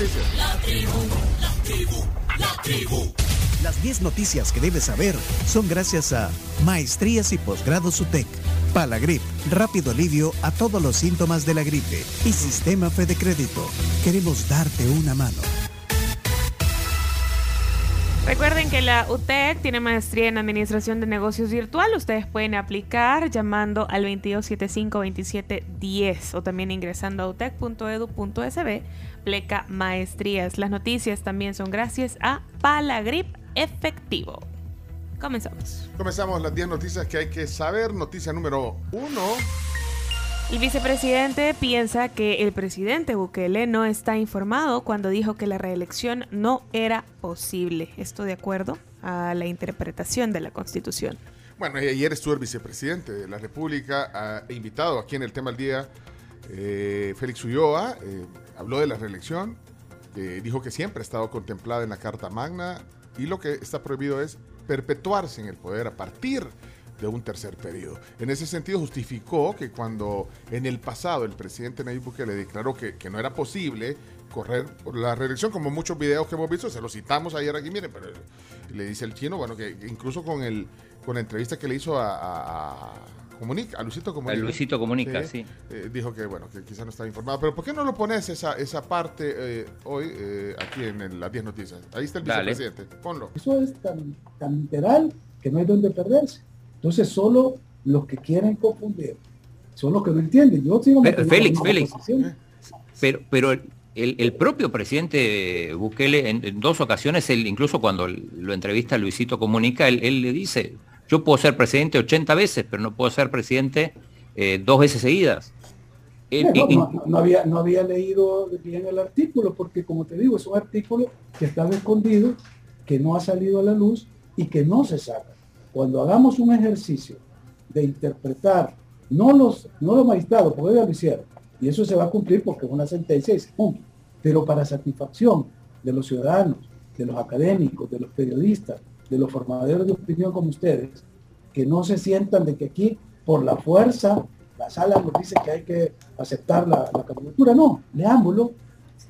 noticias. La tribu, la tribu, la tribu. Las 10 noticias que debes saber son gracias a Maestrías y Posgrados UTEC, Palagrip, rápido alivio a todos los síntomas de la gripe y Sistema Fede Crédito. Queremos darte una mano. Recuerden que la UTEC tiene maestría en Administración de Negocios Virtual. Ustedes pueden aplicar llamando al 2275-2710 o también ingresando a utec.edu.sb, pleca maestrías. Las noticias también son gracias a Palagrip Efectivo. Comenzamos. Comenzamos las 10 noticias que hay que saber. Noticia número 1. El vicepresidente piensa que el presidente Bukele no está informado cuando dijo que la reelección no era posible. Esto de acuerdo a la interpretación de la Constitución. Bueno, ayer estuvo el vicepresidente de la República ha invitado aquí en el tema del día, eh, Félix Ulloa, eh, habló de la reelección, dijo que siempre ha estado contemplada en la Carta Magna y lo que está prohibido es perpetuarse en el poder a partir de un tercer periodo. En ese sentido justificó que cuando en el pasado el presidente Nayib Bukele declaró que, que no era posible correr por la reelección, como muchos videos que hemos visto, se los citamos ayer aquí, miren, pero le dice el chino, bueno, que incluso con el con la entrevista que le hizo a, a, a Comunica, a Luisito Comunica. A Luisito Comunica, sí. eh, dijo que, bueno, que quizás no estaba informado. Pero ¿por qué no lo pones esa, esa parte eh, hoy eh, aquí en las 10 noticias? Ahí está el Dale. vicepresidente. Ponlo. Eso es tan, tan literal que no hay donde perderse. Entonces, solo los que quieren confundir son los que no entienden. Yo sigo Pero, Félix, Félix. Pero, pero el, el propio presidente Bukele, en, en dos ocasiones, él, incluso cuando lo entrevista Luisito Comunica, él, él le dice, yo puedo ser presidente 80 veces, pero no puedo ser presidente eh, dos veces seguidas. Eh, No, y- no, no había, no había leído bien el artículo, porque como te digo, es un artículo que estaba escondido, que no ha salido a la luz y que no se saca. Cuando hagamos un ejercicio de interpretar, no los, no los magistrados, porque ya lo hicieron, y eso se va a cumplir porque es una sentencia y se cumple, pero para satisfacción de los ciudadanos, de los académicos, de los periodistas, de los formadores de opinión como ustedes, que no se sientan de que aquí, por la fuerza, la sala nos dice que hay que aceptar la, la candidatura. No, leámoslo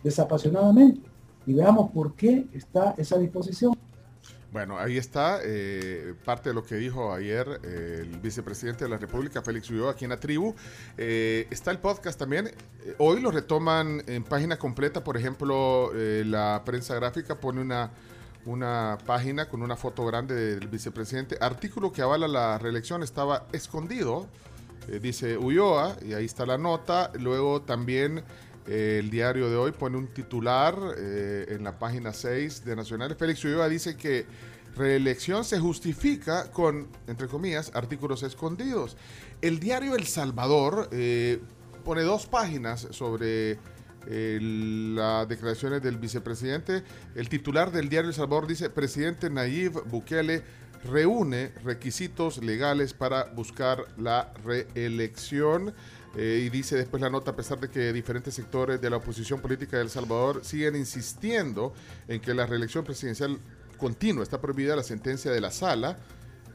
desapasionadamente y veamos por qué está esa disposición. Bueno, ahí está eh, parte de lo que dijo ayer eh, el vicepresidente de la República, Félix Ulloa, aquí en la tribu. Eh, está el podcast también. Eh, hoy lo retoman en página completa. Por ejemplo, eh, la prensa gráfica pone una, una página con una foto grande del vicepresidente. Artículo que avala la reelección estaba escondido, eh, dice Ulloa, y ahí está la nota. Luego también eh, el diario de hoy pone un titular eh, en la página 6 de Nacional. Félix Ulloa dice que reelección se justifica con, entre comillas, artículos escondidos. El diario El Salvador pone dos páginas sobre las declaraciones del vicepresidente. El titular del diario El Salvador dice, presidente Nayib Bukele reúne requisitos legales para buscar la reelección. Eh, y dice después la nota, a pesar de que diferentes sectores de la oposición política de El Salvador siguen insistiendo en que la reelección presidencial continua está prohibida, la sentencia de la sala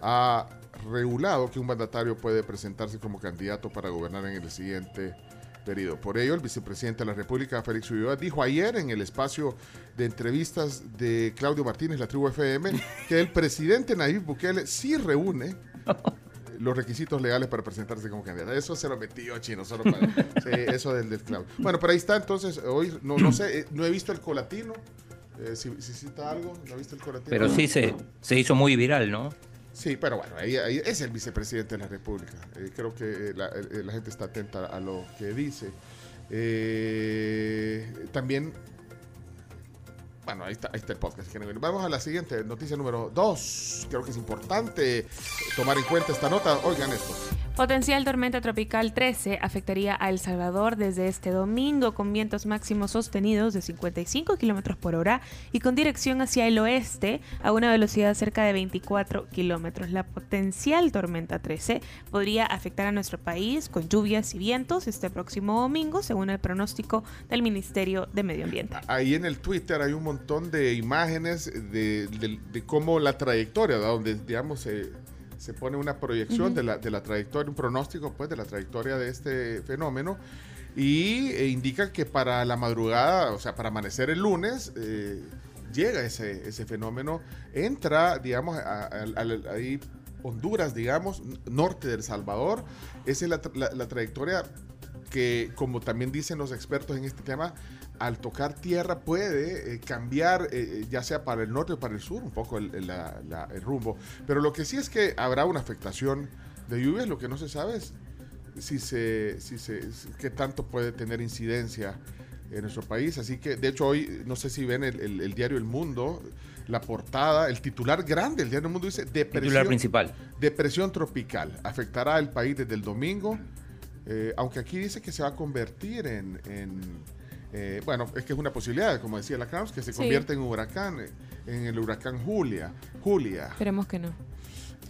ha regulado que un mandatario puede presentarse como candidato para gobernar en el siguiente periodo. Por ello, el vicepresidente de la República, Félix Ulloa, dijo ayer en el espacio de entrevistas de Claudio Martínez, la tribu FM, que el presidente Nayib Bukele sí reúne los requisitos legales para presentarse como candidato. Eso se lo metió chino, solo para sí, eso del, del Claudio. Bueno, pero ahí está entonces, hoy no, no sé, eh, no he visto el colatino. Eh, si, si cita algo, ¿no ha visto el colatino? pero sí se, se hizo muy viral, ¿no? Sí, pero bueno, ahí, es el vicepresidente de la República. Eh, creo que eh, la, eh, la gente está atenta a lo que dice. Eh, también, bueno, ahí está, ahí está el podcast. Vamos a la siguiente, noticia número dos. Creo que es importante tomar en cuenta esta nota. Oigan esto. Potencial tormenta tropical 13 afectaría a El Salvador desde este domingo con vientos máximos sostenidos de 55 kilómetros por hora y con dirección hacia el oeste a una velocidad cerca de 24 kilómetros. La potencial tormenta 13 podría afectar a nuestro país con lluvias y vientos este próximo domingo, según el pronóstico del Ministerio de Medio Ambiente. Ahí en el Twitter hay un montón de imágenes de, cómo la trayectoria, ¿verdad? donde digamos se, se pone una proyección de, la, de la trayectoria, un pronóstico pues de la trayectoria de este fenómeno. y eh, indica que para la madrugada, o sea, para amanecer el lunes, eh, llega ese, ese fenómeno, entra, digamos, ahí Honduras, digamos, norte del Salvador. Esa es la, la- la trayectoria que, como también dicen los expertos en este tema, al tocar tierra puede eh, cambiar, eh, ya sea para el norte o para el sur, un poco el, el- la- la- el rumbo. Pero lo que sí es que habrá una afectación de lluvias, lo que no se sabe es si se, si se, qué tanto puede tener incidencia en nuestro país. Así que, de hecho, hoy, no sé si ven el, el- el diario El Mundo, la portada, el titular grande del diario El Mundo dice Titular depresión, principal. depresión tropical. Afectará al país desde el domingo, eh, aunque aquí dice que se va a convertir en... en, eh, bueno, es que es una posibilidad, como decía la Krams, que se Sí. convierta en un huracán, eh, en el huracán Julia. Julia. Esperemos que no.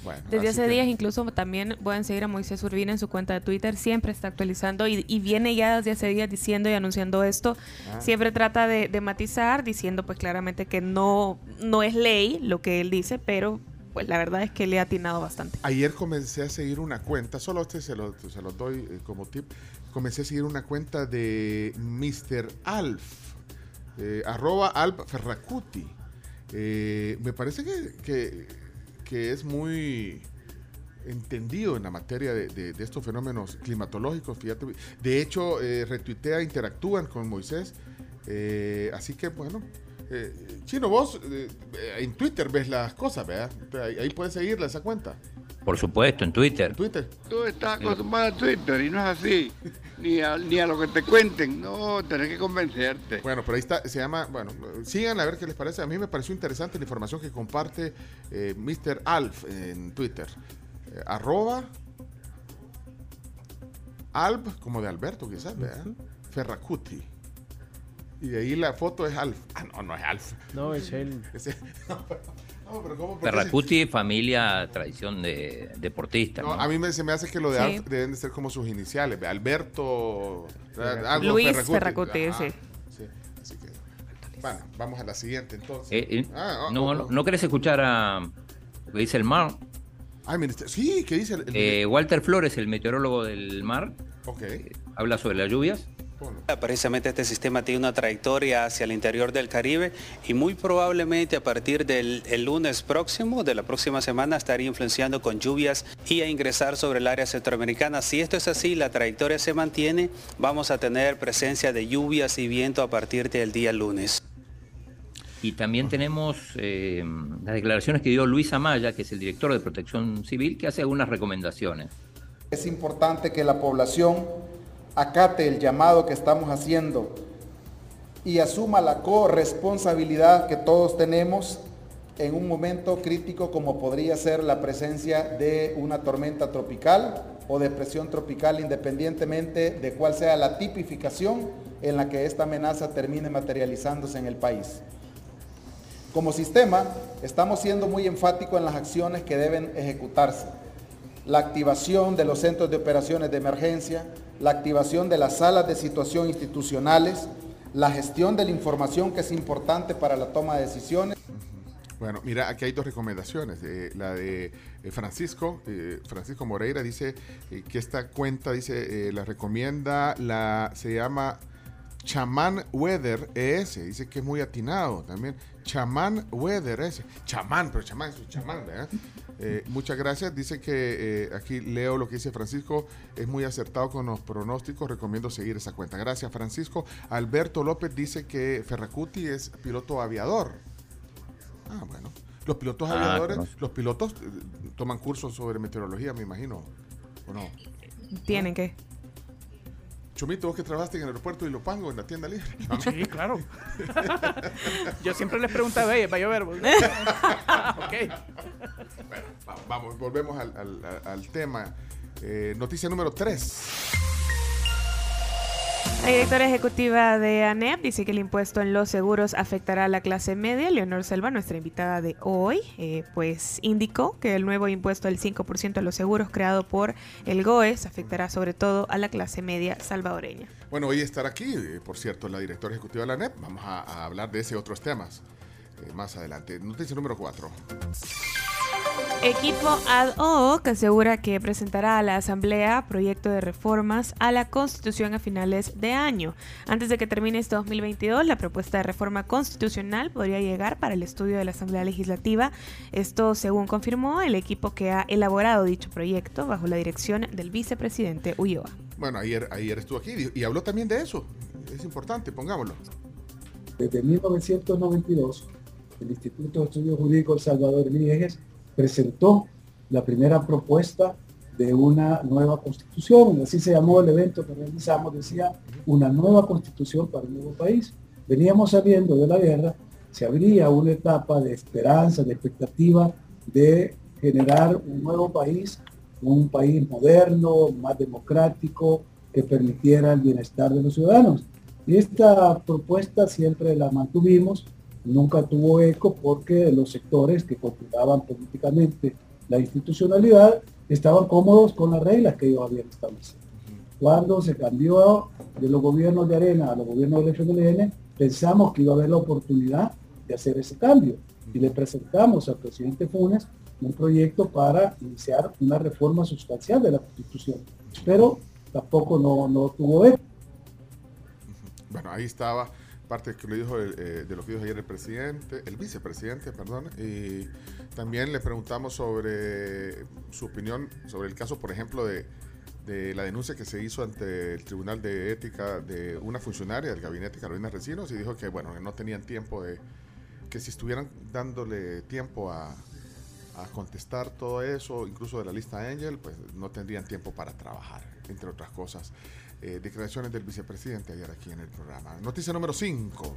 Bueno, Desde hace que- días incluso también pueden seguir a Moisés Urbina en su cuenta de Twitter, siempre está actualizando y, y viene ya desde hace días diciendo y anunciando esto. Ah. Siempre trata de, de matizar, diciendo pues claramente que no, no es ley lo que él dice, pero pues la verdad es que le ha atinado bastante. Ayer comencé a seguir una cuenta, solo este se lo, se los doy eh, como tip. Comencé a seguir una cuenta de Mr. Alf, eh, arroba Alf Ferracuti. Eh, me parece que, es muy entendido en la materia de, estos fenómenos climatológicos. Fíjate, de hecho, eh, retuitea, interactúan con Moisés. así que, bueno, eh, Chino, vos eh, en Twitter ves las cosas, ¿verdad? Ahí, ahí puedes seguirla esa cuenta. Por supuesto, en Twitter. En Twitter. Tú estás acostumbrado a Twitter y no es así. Ni a, ni a lo que te cuenten. No, tenés que convencerte. Bueno, pero ahí está, se llama, bueno, sigan a ver qué les parece. A mí me pareció interesante la información que comparte eh, Mr. Alf en Twitter. Eh, arroba Alf, como de Alberto quizás, ¿verdad? Ferracuti. Y de ahí la foto es Alf. Ah, no, no es Alf. No, es él. No, pero, no, pero ¿cómo? ¿Por qué se- Ferracuti, familia, tradición de deportista. No, ¿no? a mí me, se me hace que lo de Sí. Alf deben de ser como sus iniciales. Alberto. algo Luis Ferracuti, Ajá, sí. sí. Así que. Bueno, vamos a la siguiente entonces. Eh, eh, Ah, no, oh, no, oh. ¿no querés escuchar a lo que dice el mar? Ay, ministerio. Sí, ¿qué dice el, el- Eh, Walter Flores, el meteorólogo del mar, Ok, habla sobre las lluvias. Precisamente este sistema tiene una trayectoria hacia el interior del Caribe y muy probablemente a partir del el lunes próximo, de la próxima semana, estaría influenciando con lluvias y a ingresar sobre el área centroamericana. Si esto es así, la trayectoria se mantiene, vamos a tener presencia de lluvias y viento a partir del día lunes. Y también tenemos eh, las declaraciones que dio Luis Amaya, que es el director de Protección Civil, que hace algunas recomendaciones. Es importante que la población acate el llamado que estamos haciendo y asuma la corresponsabilidad que todos tenemos en un momento crítico como podría ser la presencia de una tormenta tropical o depresión tropical independientemente de cuál sea la tipificación en la que esta amenaza termine materializándose en el país. Como sistema, estamos siendo muy enfáticos en las acciones que deben ejecutarse. La activación de los centros de operaciones de emergencia, la activación de las salas de situación institucionales, la gestión de la información que es importante para la toma de decisiones. Bueno, mira, aquí hay dos recomendaciones. Eh, la de eh, Francisco, eh, Francisco Moreira dice que esta cuenta dice la recomienda, la se llama Chamán Weather ES, dice que es muy atinado también. Chamán Weather ES, chamán, pero chamán es un chamán, ¿verdad? Eh, muchas gracias. Dice que eh, aquí leo lo que dice Francisco, es muy acertado con los pronósticos, recomiendo seguir esa cuenta. Gracias, Francisco. Alberto López dice que Ferracuti es piloto aviador. Ah, bueno. Los pilotos Ah, aviadores, los pilotos eh, toman cursos sobre meteorología, me imagino. ¿O no? Tienen que. Chumito, vos que trabajaste en el aeropuerto y lo pango en la tienda libre. Sí, claro. Yo siempre les preguntaba, "Ey, va a llover. vos?" ok. Va- Vamos, volvemos al- al tema. Eh, noticia número 3. La directora ejecutiva de ANEP dice que el impuesto en los seguros afectará a la clase media. Leonor Selva, nuestra invitada de hoy, eh, pues indicó que el nuevo impuesto del 5% a los seguros creado por el GOES afectará sobre todo a la clase media salvadoreña. Bueno, hoy estará aquí, eh, por cierto, la directora ejecutiva de la NEP. Vamos a, hablar de ese otros temas eh, más adelante. Noticia número 4. Equipo ad hoc asegura que presentará a la Asamblea proyecto de reformas a la Constitución a finales de año. Antes de que termine este 2022, la propuesta de reforma constitucional podría llegar para el estudio de la Asamblea Legislativa. Esto según confirmó el equipo que ha elaborado dicho proyecto bajo la dirección del vicepresidente Ulloa. Bueno, ayer, ayer estuvo aquí y habló también de eso. Es importante, pongámoslo. Desde 1992, el Instituto de Estudios Jurídicos Salvador Villegas presentó la primera propuesta de una nueva constitución, así se llamó el evento que realizamos, decía una nueva constitución para un nuevo país. Veníamos saliendo de la guerra, se abría una etapa de esperanza, de expectativa de generar un nuevo país, un país moderno, más democrático, que permitiera el bienestar de los ciudadanos. Y esta propuesta siempre la mantuvimos, nunca tuvo eco porque los sectores que controlaban políticamente la institucionalidad estaban cómodos con las reglas que ellos habían establecido. Cuando se cambió de los gobiernos de Arena a los gobiernos del FMLN, pensamos que iba a haber la oportunidad de hacer ese cambio y le presentamos al presidente Funes un proyecto para iniciar una reforma sustancial de la Constitución, pero tampoco no, no tuvo eco. Bueno, ahí estaba parte que le dijo eh, de lo que dijo ayer el presidente, el vicepresidente, perdón, y también le preguntamos sobre su opinión sobre el caso, por ejemplo, de, de la denuncia que se hizo ante el Tribunal de Ética de una funcionaria del gabinete Carolina Recinos y dijo que, bueno, que no tenían tiempo de, que si estuvieran dándole tiempo a, a contestar todo eso, incluso de la lista Angel, pues no tendrían tiempo para trabajar, entre otras cosas. Eh, declaraciones del vicepresidente ayer aquí en el programa. Noticia número 5.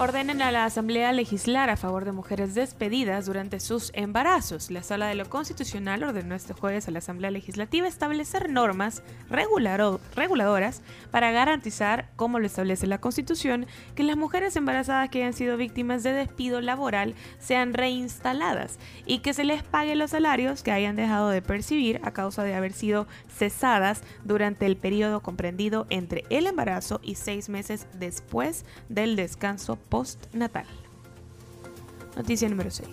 Ordenen a la Asamblea legislar a favor de mujeres despedidas durante sus embarazos. La Sala de lo Constitucional ordenó este jueves a la Asamblea Legislativa establecer normas reguladoras para garantizar, como lo establece la Constitución, que las mujeres embarazadas que hayan sido víctimas de despido laboral sean reinstaladas y que se les pague los salarios que hayan dejado de percibir a causa de haber sido cesadas durante el periodo comprendido entre el embarazo y seis meses después del descanso postnatal. Noticia número 6.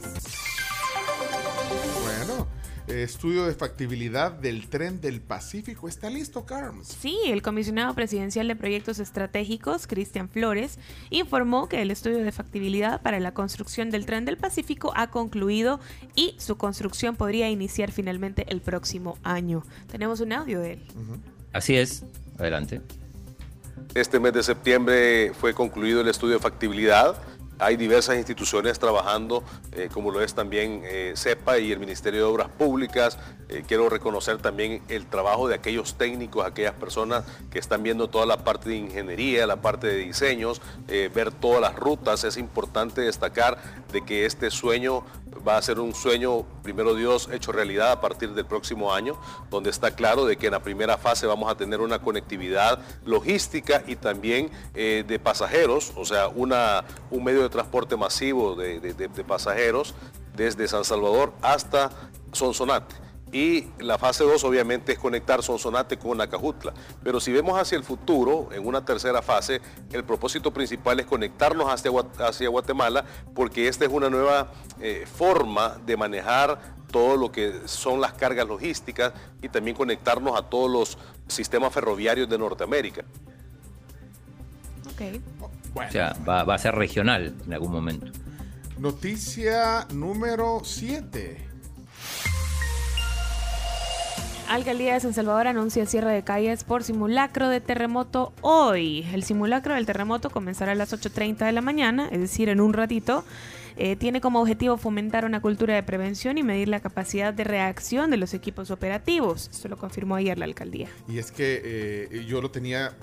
Bueno, eh, estudio de factibilidad del tren del Pacífico. ¿Está listo, Carms? Sí, el comisionado presidencial de proyectos estratégicos, Cristian Flores, informó que el estudio de factibilidad para la construcción del tren del Pacífico ha concluido y su construcción podría iniciar finalmente el próximo año. Tenemos un audio de él. Así es. Adelante. Este mes de septiembre fue concluido el estudio de factibilidad. Hay diversas instituciones trabajando, eh, como lo es también eh, CEPA y el Ministerio de Obras Públicas. Eh, quiero reconocer también el trabajo de aquellos técnicos, aquellas personas que están viendo toda la parte de ingeniería, la parte de diseños, eh, ver todas las rutas. Es importante destacar de que este sueño va a ser un sueño, primero Dios, hecho realidad a partir del próximo año, donde está claro de que en la primera fase vamos a tener una conectividad logística y también eh, de pasajeros, o sea, una, un medio de transporte masivo de, de- pasajeros desde San Salvador hasta Sonsonate. Y la fase 2 obviamente es conectar Sonsonate con Acajutla. Pero si vemos hacia el futuro, en una tercera fase, el propósito principal es conectarnos hacia, hacia Guatemala porque esta es una nueva eh, forma de manejar todo lo que son las cargas logísticas y también conectarnos a todos los sistemas ferroviarios de Norteamérica. Ok. O sea, va, va a ser regional en algún momento. Noticia número 7. Alcaldía de San Salvador anuncia cierre de calles por simulacro de terremoto hoy. El simulacro del terremoto comenzará a las 8.30 de la mañana, es decir, en un ratito. Eh, tiene como objetivo fomentar una cultura de prevención y medir la capacidad de reacción de los equipos operativos. Esto lo confirmó ayer la alcaldía. Y es que eh, yo lo tenía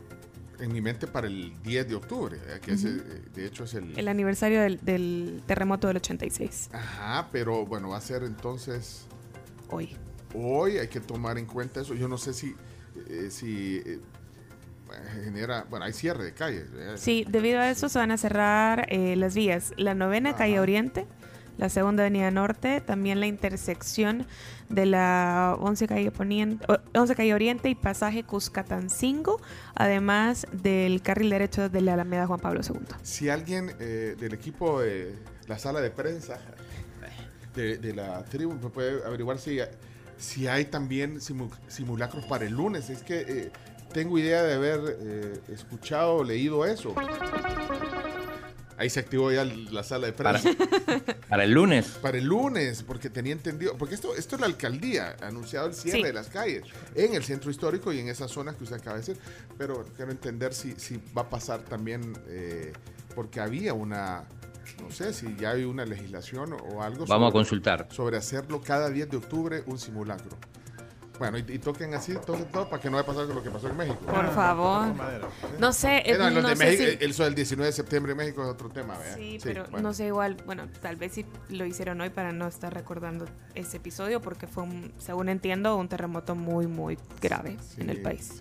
en mi mente para el 10 de octubre, eh, que eh, de hecho es el... El aniversario del, del terremoto del 86. Ajá, pero bueno, va a ser entonces... Hoy. Hoy hay que tomar en cuenta eso. Yo no sé si... eh, si eh, genera... Bueno, hay cierre de calles. ¿verdad? Sí, debido a eso se van a cerrar eh, las vías. La novena calle Oriente, la segunda avenida Norte, también la intersección de la 11 calle, Poniente, o- 11 calle Oriente y pasaje Cuscatancingo, además del carril derecho de la Alameda Juan Pablo II. Si alguien eh, del equipo de la sala de prensa de, de la tribu puede averiguar si, si hay también simu- simulacros para el lunes. Es que eh, tengo idea de haber eh, escuchado o leído eso. Ahí se activó ya la sala de Para, prensa. para el lunes. Para el lunes, porque tenía entendido, porque esto, esto es la alcaldía, ha anunciado el cierre Sí. de las calles en el centro histórico y en esas zonas que usted acaba de decir, pero quiero entender si, si va a pasar también, eh, porque había una, no sé si ya hay una legislación o algo Vamos a consultar. sobre hacerlo cada 10 de octubre un simulacro. Bueno, y, y toquen así, toquen todo para que no vaya a pasar con lo que pasó en México. Por favor. No sé, Eh, no, los no de sé México, si- el, eso del 19 de septiembre en México es otro tema, ¿verdad? Sí, pero bueno. no sé igual, bueno, tal vez sí lo hicieron hoy para no estar recordando ese episodio porque fue, un, según entiendo, un terremoto muy, muy grave en el Sí, país.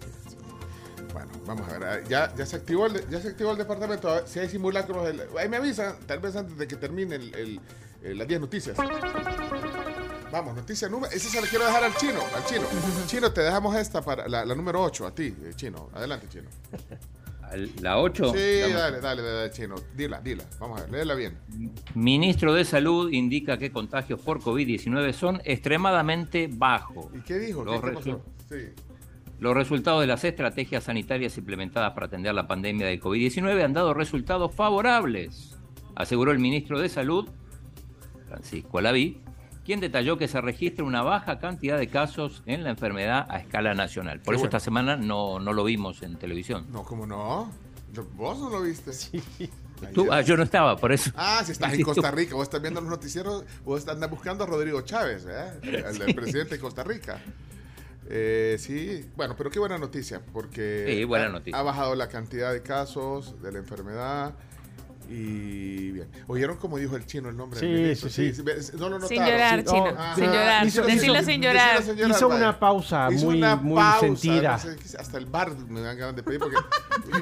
Bueno, vamos a ver. ah, Ya, ya, se activó el, ya se activó el departamento. A ver Si hay simulacros, el- ahí me avisan, tal vez antes de que termine el, el- el- las 10 noticias. Vamos, noticia número. Esa se la quiero dejar al chino. Al chino. Chino, te dejamos esta para la, la número 8, a ti, eh, chino. Adelante, chino. La 8. Sí, dale, dale, dale, chino. Dila, dila. Vamos a ver, léela bien. Ministro de Salud indica que contagios por COVID-19 son extremadamente bajos. ¿Y qué dijo? ¿Qué, Los, qué pasó? Sí. Los resultados de las estrategias sanitarias implementadas para atender la pandemia de COVID-19 han dado resultados favorables, aseguró el ministro de Salud, Francisco Alaví, quien detalló que se registra una baja cantidad de casos en la enfermedad a escala nacional. Por Qué eso bueno. esta semana no, no lo vimos en televisión. No, ¿cómo no? ¿Vos no lo viste? Sí. Tú- ah, yo no estaba, por eso. Ah, si estás en Costa Rica, vos estás viendo los noticieros, vos andas buscando a Rodrigo Chávez. El, el presidente de Costa Rica. Eh, sí, bueno, pero qué buena noticia, porque Sí, buena ha, noticia. ha bajado la cantidad de casos de la enfermedad y bien. ¿Oyeron cómo dijo el chino el nombre? del Sí, ministro? sí, sí. No lo Sin notaron. llorar, Sí. chino. Ah, sin llorar. hizo- Decilo hizo- sin llorar. sin llorar, Hizo una pausa Hizo muy, una muy pausa, sentida. no sé, hasta el bar me dan ganas de pedir porque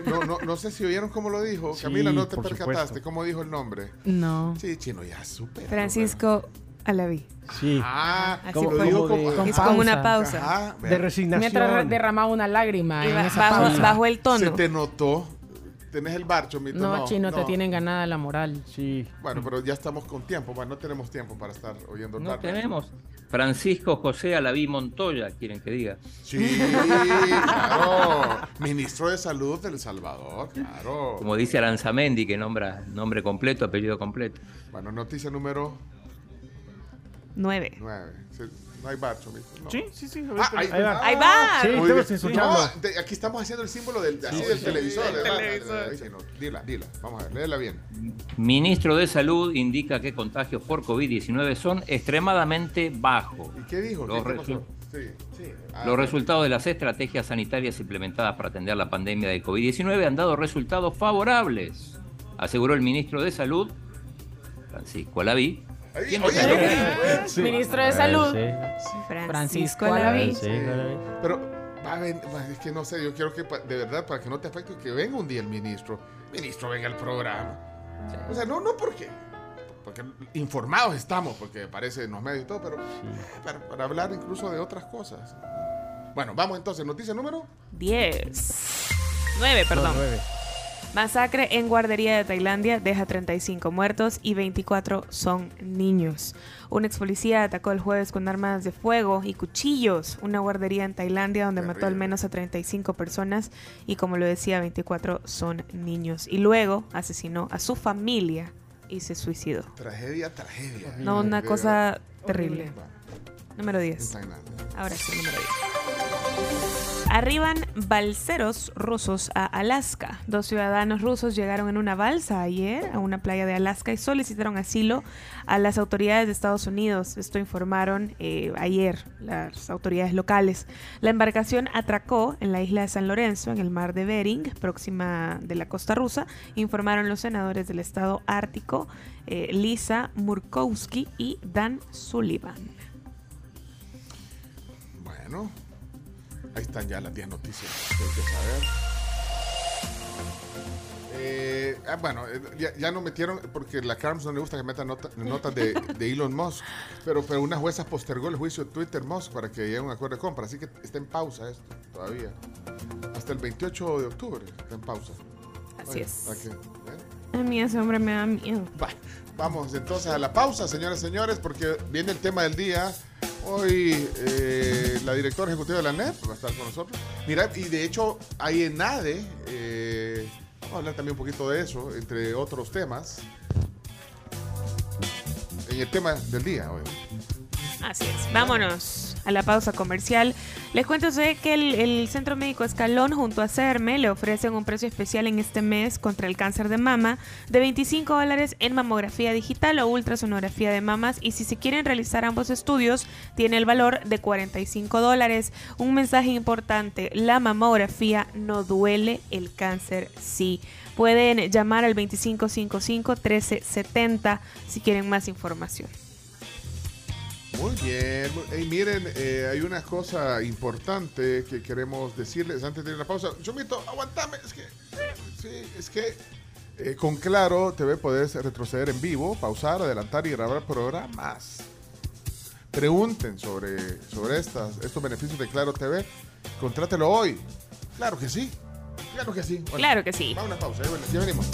no, no, no sé si oyeron cómo lo dijo. Sí, Camila, ¿no te percataste supuesto. cómo dijo el nombre? No. Sí, chino, ya súper. Francisco Alaví. Sí. Ah, Así Como- fue. como de- como- Con Es como una pausa. Ajá, de resignación. Mientras derramaba una lágrima Y en esa bajo, pausa. bajo el Se tono. te notó. Tenés el bar, Chomito. No, No, chino, te tienen ganada la moral. Sí. Bueno, pero ya estamos con tiempo. Bueno, no tenemos tiempo para estar oyendo el No tenemos. Francisco José Alaví Montoya, quieren que diga. Sí, claro. Ministro de Salud del Salvador, claro. Como dice Aranzamendi, que nombra nombre completo, apellido completo. Bueno, noticia número Nueve. 9. No hay bar, Chomito. no. Sí, sí, sí. Ah, ahí, Ahí va. Ahí va. Sí, estamos escuchando. No, de- aquí estamos haciendo el símbolo del, así del televisor. del ¿verdad? televisor. Ahí sí, no. Dila, dila. Vamos a ver, léela bien. Ministro de Salud indica que contagios por COVID-19 son extremadamente bajos. ¿Y qué dijo? Los ¿Qué, resu- pasó? Sí, sí. Ah, Los resultados de las estrategias sanitarias implementadas para atender la pandemia de COVID-19 han dado resultados favorables, aseguró el ministro de Salud, Francisco Alaví. Ahí, ¿Quién oye, detalló que- eh, Sí. Ministro de Eh, Salud. sí. Francisco Alaví. Pero, va a ven- va, es que no sé, yo quiero que, de verdad, para que no te afecte, que venga un día el ministro. Ministro, venga al programa. O sea, no, no porque, porque informados estamos, porque aparece en los medios y todo, pero para, para hablar incluso de otras cosas. Bueno, vamos entonces, noticia número. Diez. Nueve, perdón. Nueve. Masacre en guardería de Tailandia deja 35 muertos y 24 son niños. Un ex policía atacó el jueves con armas de fuego y cuchillos una guardería en Tailandia donde mató al menos a 35 personas y como lo decía 24 son niños. Y luego asesinó a su familia y se suicidó. Tragedia, tragedia. No, una cosa terrible. Número En 10. Tailandia. Ahora sí, número 10. Arriban balseros rusos a Alaska. Dos ciudadanos rusos llegaron en una balsa ayer a una playa de Alaska y solicitaron asilo a las autoridades de Estados Unidos. Esto informaron eh, ayer las autoridades locales. La embarcación atracó en la isla de San Lorenzo, en el mar de Bering, próxima de la costa rusa, informaron los senadores del estado ártico, eh, Lisa Murkowski y Dan Sullivan. Bueno, ahí están ya las 10 noticias que hay que saber. Eh, ah, bueno, eh, ya, ya no metieron, porque la Carms no le gusta que metan nota- notas de, de Elon Musk, pero, pero una jueza postergó el juicio de Twitter Musk para que llegue a un acuerdo de compra, así que está en pausa esto todavía. Hasta el 28 de octubre está en pausa. Así es. ¿a qué? ¿Eh? A mí ese hombre me da miedo. Va, Vamos entonces a la pausa, señoras y señores, porque viene el tema del día. Hoy eh, la directora ejecutiva de la NEP va a estar con nosotros. Mira, y de hecho hay en ADE, eh, vamos a hablar también un poquito de eso, entre otros temas, en el tema del día hoy. Así es. Vámonos a la pausa comercial. Les cuento que el, Centro Médico Escalón junto a CERME le ofrecen un precio especial en este mes contra el cáncer de mama de 25 dólares en mamografía digital o ultrasonografía de mamas y si se quieren realizar ambos estudios tiene el valor de 45 dólares. Un mensaje importante, la mamografía no duele, el cáncer sí. Pueden llamar al 2555-1370 si quieren más información. Muy bien. mu- Ey, miren, eh, hay una cosa importante que queremos decirles antes de ir a la pausa. Chumito, aguantame. Es que, sí, es que eh, con Claro TV puedes retroceder en vivo, pausar, adelantar y grabar programas. Pregunten sobre, sobre estas, estos beneficios de Claro TV. Contrátelo hoy. Claro que sí. Claro que sí. Bueno, Claro que sí. Va una pausa, ven- ya venimos.